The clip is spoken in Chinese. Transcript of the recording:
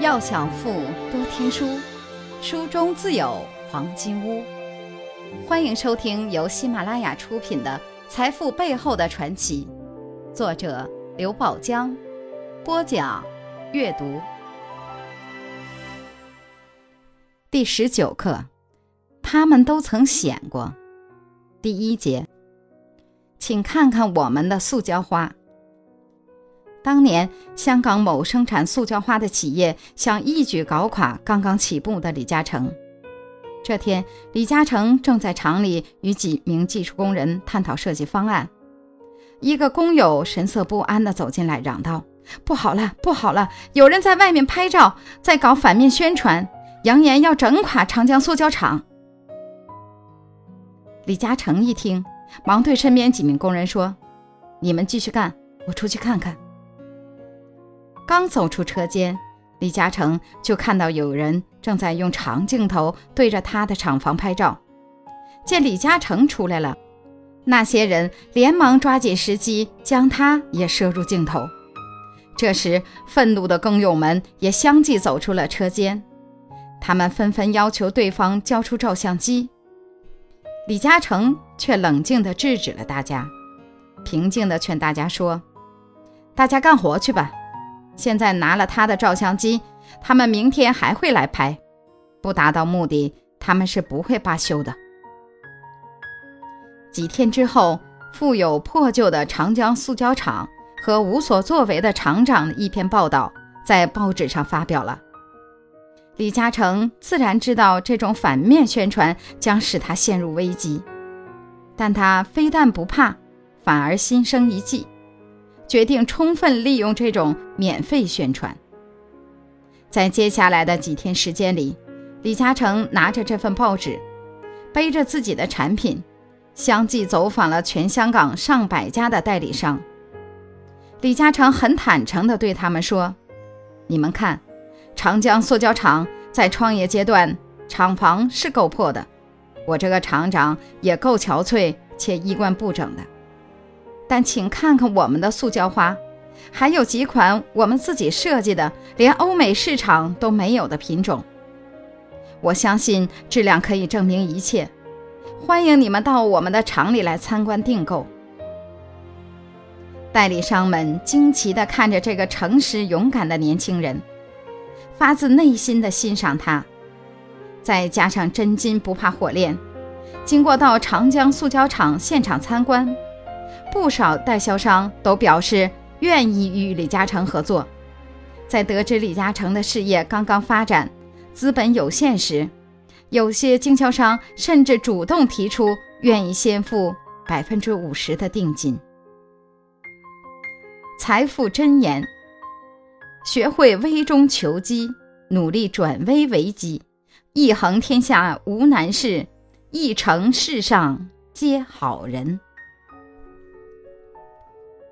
要想富，多听书，书中自有黄金屋。欢迎收听由喜马拉雅出品的《财富背后的传奇》，作者刘宝江，播讲阅读。第十九课，他们都曾显过。第一节，请看看我们的塑胶花。当年，香港某生产塑胶花的企业想一举搞垮刚刚起步的李嘉诚。这天，李嘉诚正在厂里与几名技术工人探讨设计方案。一个工友神色不安地走进来，嚷道：“不好了，不好了！有人在外面拍照，在搞反面宣传，扬言要整垮长江塑胶厂。”李嘉诚一听，忙对身边几名工人说：“你们继续干，我出去看看。”刚走出车间，李嘉诚就看到有人正在用长镜头对着他的厂房拍照。见李嘉诚出来了，那些人连忙抓紧时机将他也摄入镜头。这时，愤怒的工友们也相继走出了车间，他们纷纷要求对方交出照相机。李嘉诚却冷静地制止了大家，平静地劝大家说：“大家干活去吧。”现在拿了他的照相机，他们明天还会来拍，不达到目的，他们是不会罢休的。几天之后，富有破旧的长江塑胶厂和无所作为的厂长的一篇报道在报纸上发表了。李嘉诚自然知道这种反面宣传将使他陷入危机，但他非但不怕，反而心生一计。决定充分利用这种免费宣传。在接下来的几天时间里，李嘉诚拿着这份报纸，背着自己的产品，相继走访了全香港上百家的代理商。李嘉诚很坦诚地对他们说：“你们看，长江塑胶厂在创业阶段，厂房是够破的，我这个厂长也够憔悴且衣冠不整的。”但请看看我们的塑胶花，还有几款我们自己设计的，连欧美市场都没有的品种。我相信质量可以证明一切。欢迎你们到我们的厂里来参观订购。代理商们惊奇地看着这个诚实勇敢的年轻人，发自内心的欣赏他。再加上真金不怕火炼，经过到长江塑胶厂现场参观。不少代销商都表示愿意与李嘉诚合作。在得知李嘉诚的事业刚刚发展，资本有限时，有些经销商甚至主动提出愿意先付百分之五十的定金。财富箴言：学会危中求机，努力转危为机，一横天下无难事，一成世上皆好人。